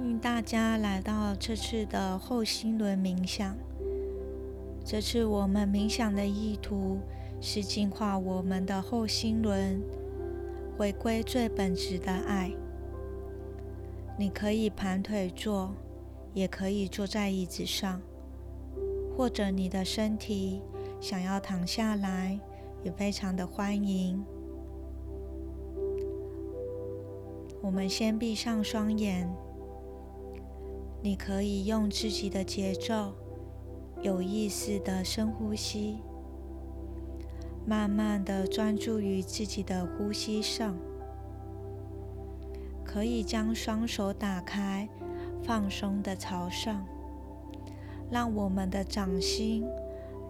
欢迎大家来到这次的后心轮冥想。这次我们冥想的意图是净化我们的后心轮，回归最本质的爱。你可以盘腿坐，也可以坐在椅子上，或者你的身体想要躺下来，也非常的欢迎。我们先闭上双眼，你可以用自己的节奏，有意识的深呼吸，慢慢的专注于自己的呼吸上。可以将双手打开，放松的朝上，让我们的掌心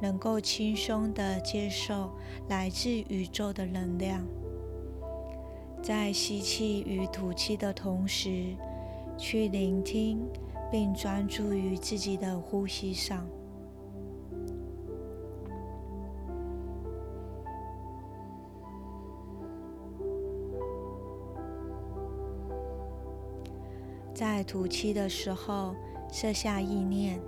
能够轻松的接受来自宇宙的能量。在吸气与吐气的同时，去聆听并专注于自己的呼吸上。在吐气的时候，设下意念，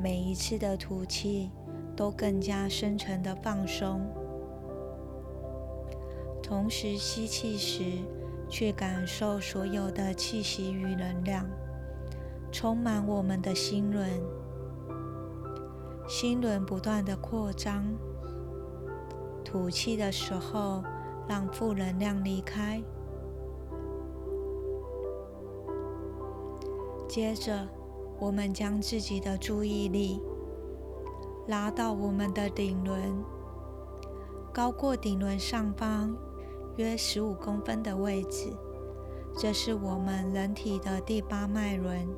每一次的吐气都更加深沉的放松。同时吸气时，去感受所有的气息与能量充满我们的心轮，心轮不断的扩张。吐气的时候，让负能量离开。接着，我们将自己的注意力拉到我们的顶轮，高过顶轮上方。约十五公分的位置，这是我们人体的第八脉轮，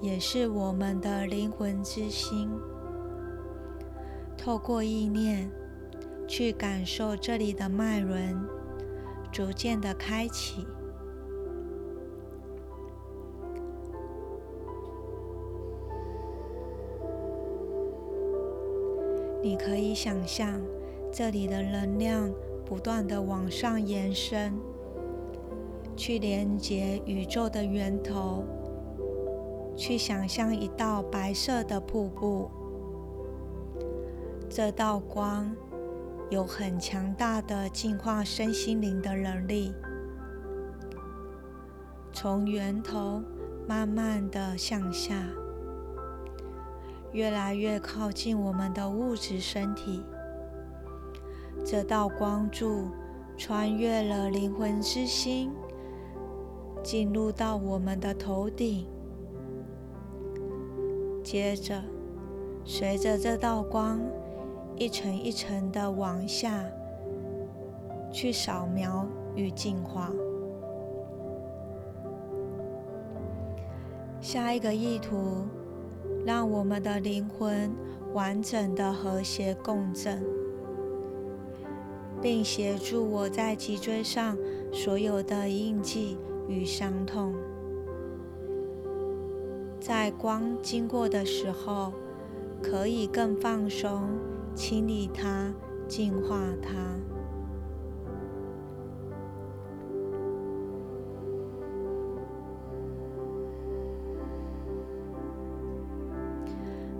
也是我们的灵魂之心。透过意念去感受这里的脉轮逐渐的开启。你可以想象这里的能量。不断的往上延伸，去连接宇宙的源头，去想象一道白色的瀑布。这道光有很强大的净化身心灵的能力，从源头慢慢的向下，越来越靠近我们的物质身体。这道光柱穿越了灵魂之心，进入到我们的头顶。接着，随着这道光一层一层的往下去扫描与净化。下一个意图，让我们的灵魂完整的和谐共振。并协助我在脊椎上所有的印记与伤痛，在光经过的时候，可以更放松，清理它，净化它。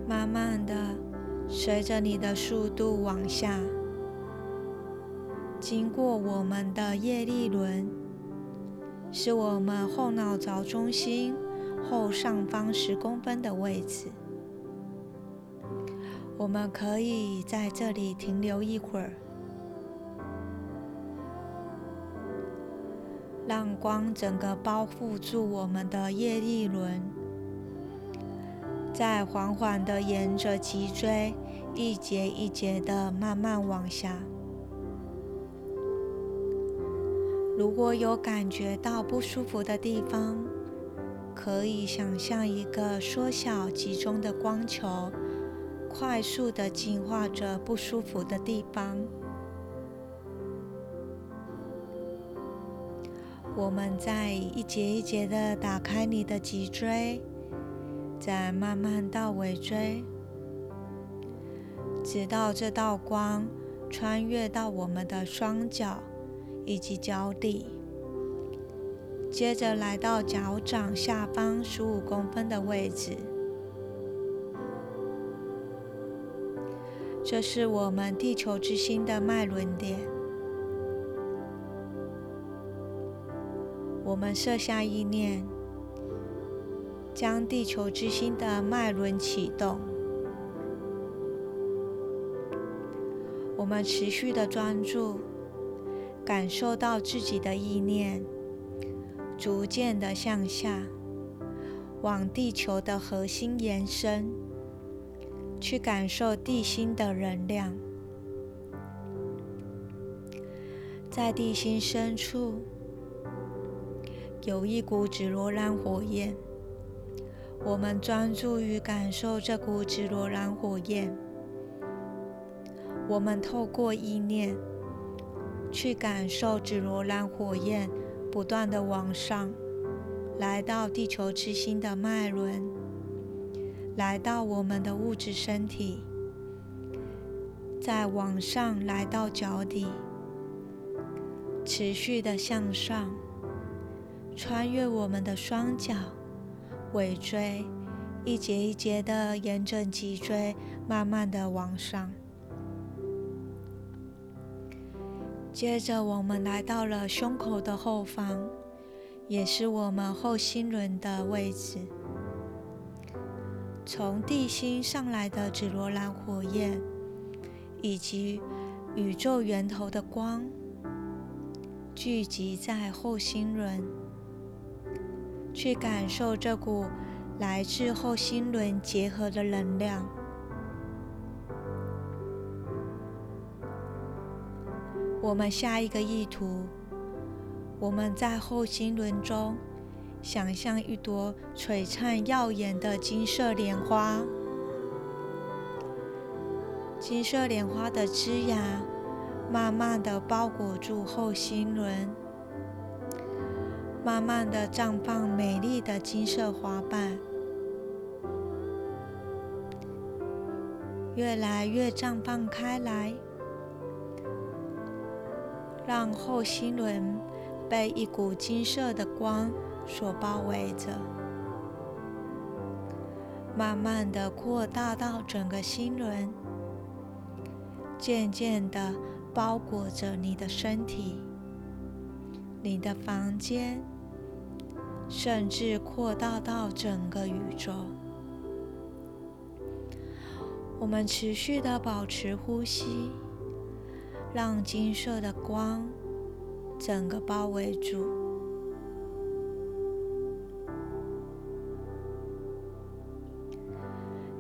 慢慢的，随着你的速度往下。经过我们的叶粒轮，是我们后脑勺中心后上方十公分的位置。我们可以在这里停留一会儿，让光整个包覆住我们的叶粒轮，再缓缓的沿着脊椎一节一节的慢慢往下。如果有感觉到不舒服的地方，可以想象一个缩小、集中的光球，快速的净化着不舒服的地方。我们再一节一节的打开你的脊椎，再慢慢到尾椎，直到这道光穿越到我们的双脚。以及脚底，接着来到脚掌下方十五公分的位置，这是我们地球之心的脉轮点。我们设下意念，将地球之心的脉轮启动。我们持续的专注，感受到自己的意念。逐渐的向下，往地球的核心延伸，去感受地心的能量。在地心深处，有一股紫罗兰火焰。我们专注于感受这股紫罗兰火焰。我们透过意念，去感受紫罗兰火焰。不断的往上，来到地球之心的脉轮，来到我们的物质身体，再往上来到脚底，持续的向上，穿越我们的双脚、尾椎，一节一节的沿着脊椎，慢慢的往上。接着，我们来到了胸口的后方，也是我们后心轮的位置。从地心上来的紫罗兰火焰，以及宇宙源头的光，聚集在后心轮，去感受这股来自后心轮结合的能量。我们下一个意图，我们在后心轮中想象一朵璀璨耀眼的金色莲花，金色莲花的枝芽慢慢的包裹住后心轮，慢慢的绽放美丽的金色花瓣，越来越绽放开来。让后心轮被一股金色的光所包围着，慢慢的扩大到整个心轮，渐渐的包裹着你的身体、你的房间，甚至扩大到整个宇宙。我们持续的保持呼吸。让金色的光整个包围住。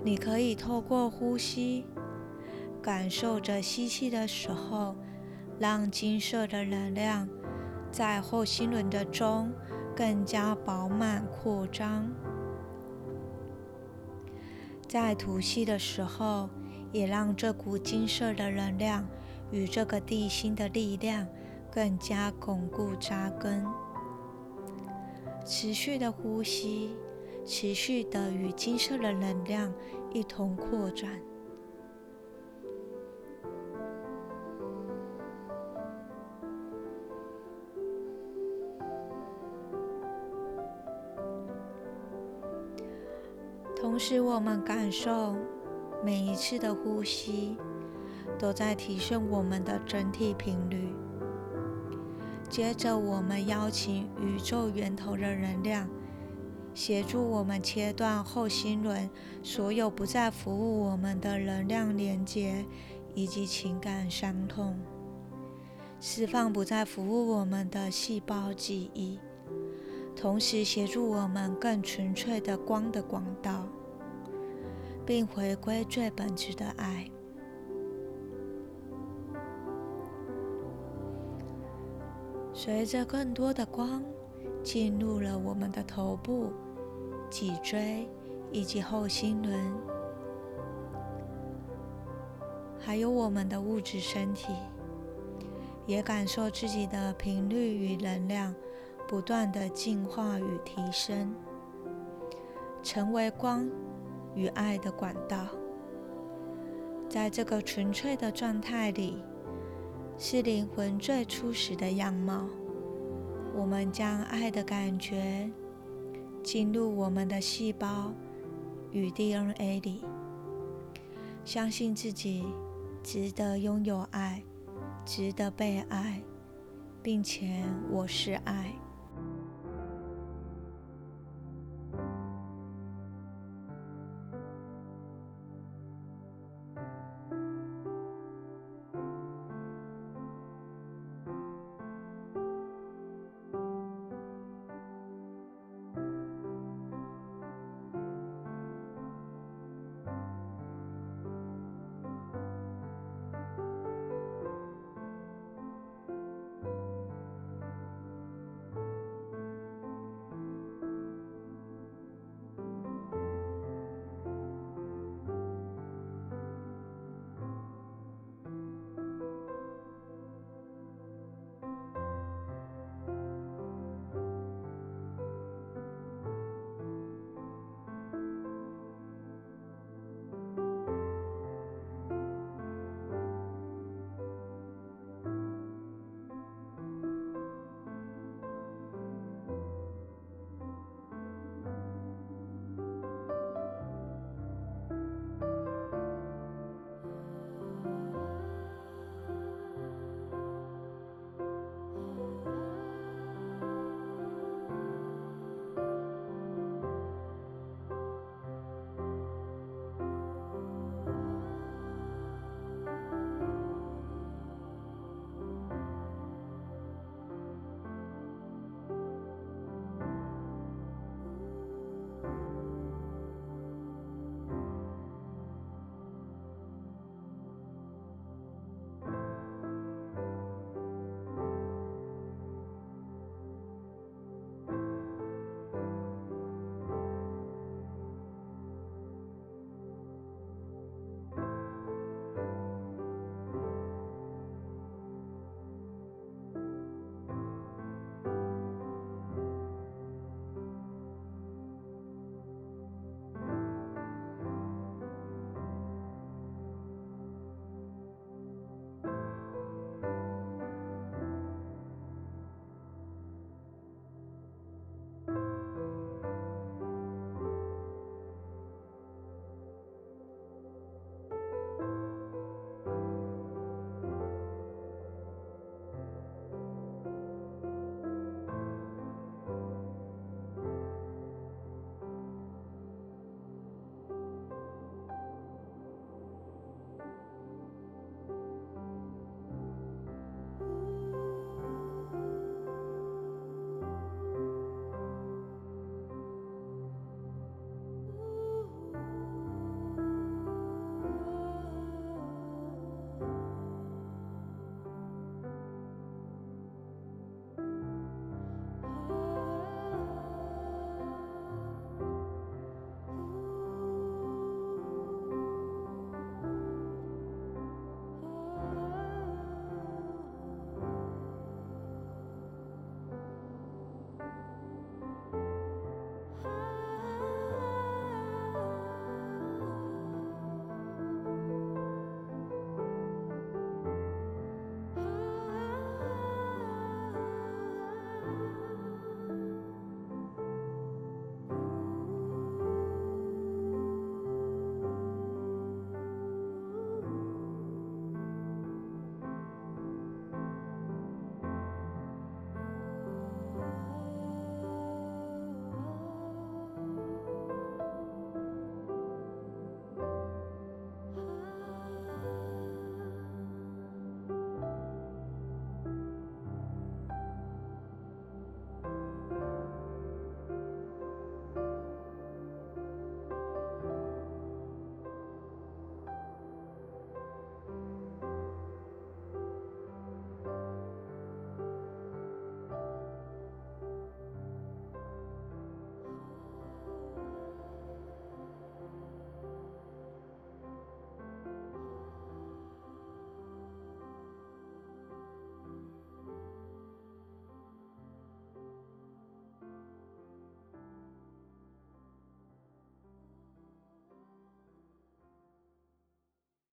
你可以透过呼吸，感受着吸气的时候，让金色的能量在后心轮的中更加饱满扩张；在吐气的时候，也让这股金色的能量。与这个地心的力量更加巩固扎根，持续的呼吸，持续的与金色的能量一同扩展。同时，我们感受每一次的呼吸。都在提升我们的整体频率。接着，我们邀请宇宙源头的能量，协助我们切断后心轮所有不再服务我们的能量连接以及情感伤痛，释放不再服务我们的细胞记忆，同时协助我们更纯粹的光的广道，并回归最本质的爱。随着更多的光进入了我们的头部、脊椎以及后心轮，还有我们的物质身体，也感受自己的频率与能量不断的进化与提升，成为光与爱的管道。在这个纯粹的状态里。是灵魂最初始的样貌。我们将爱的感觉进入我们的细胞与 DNA 里，相信自己值得拥有爱，值得被爱，并且我是爱。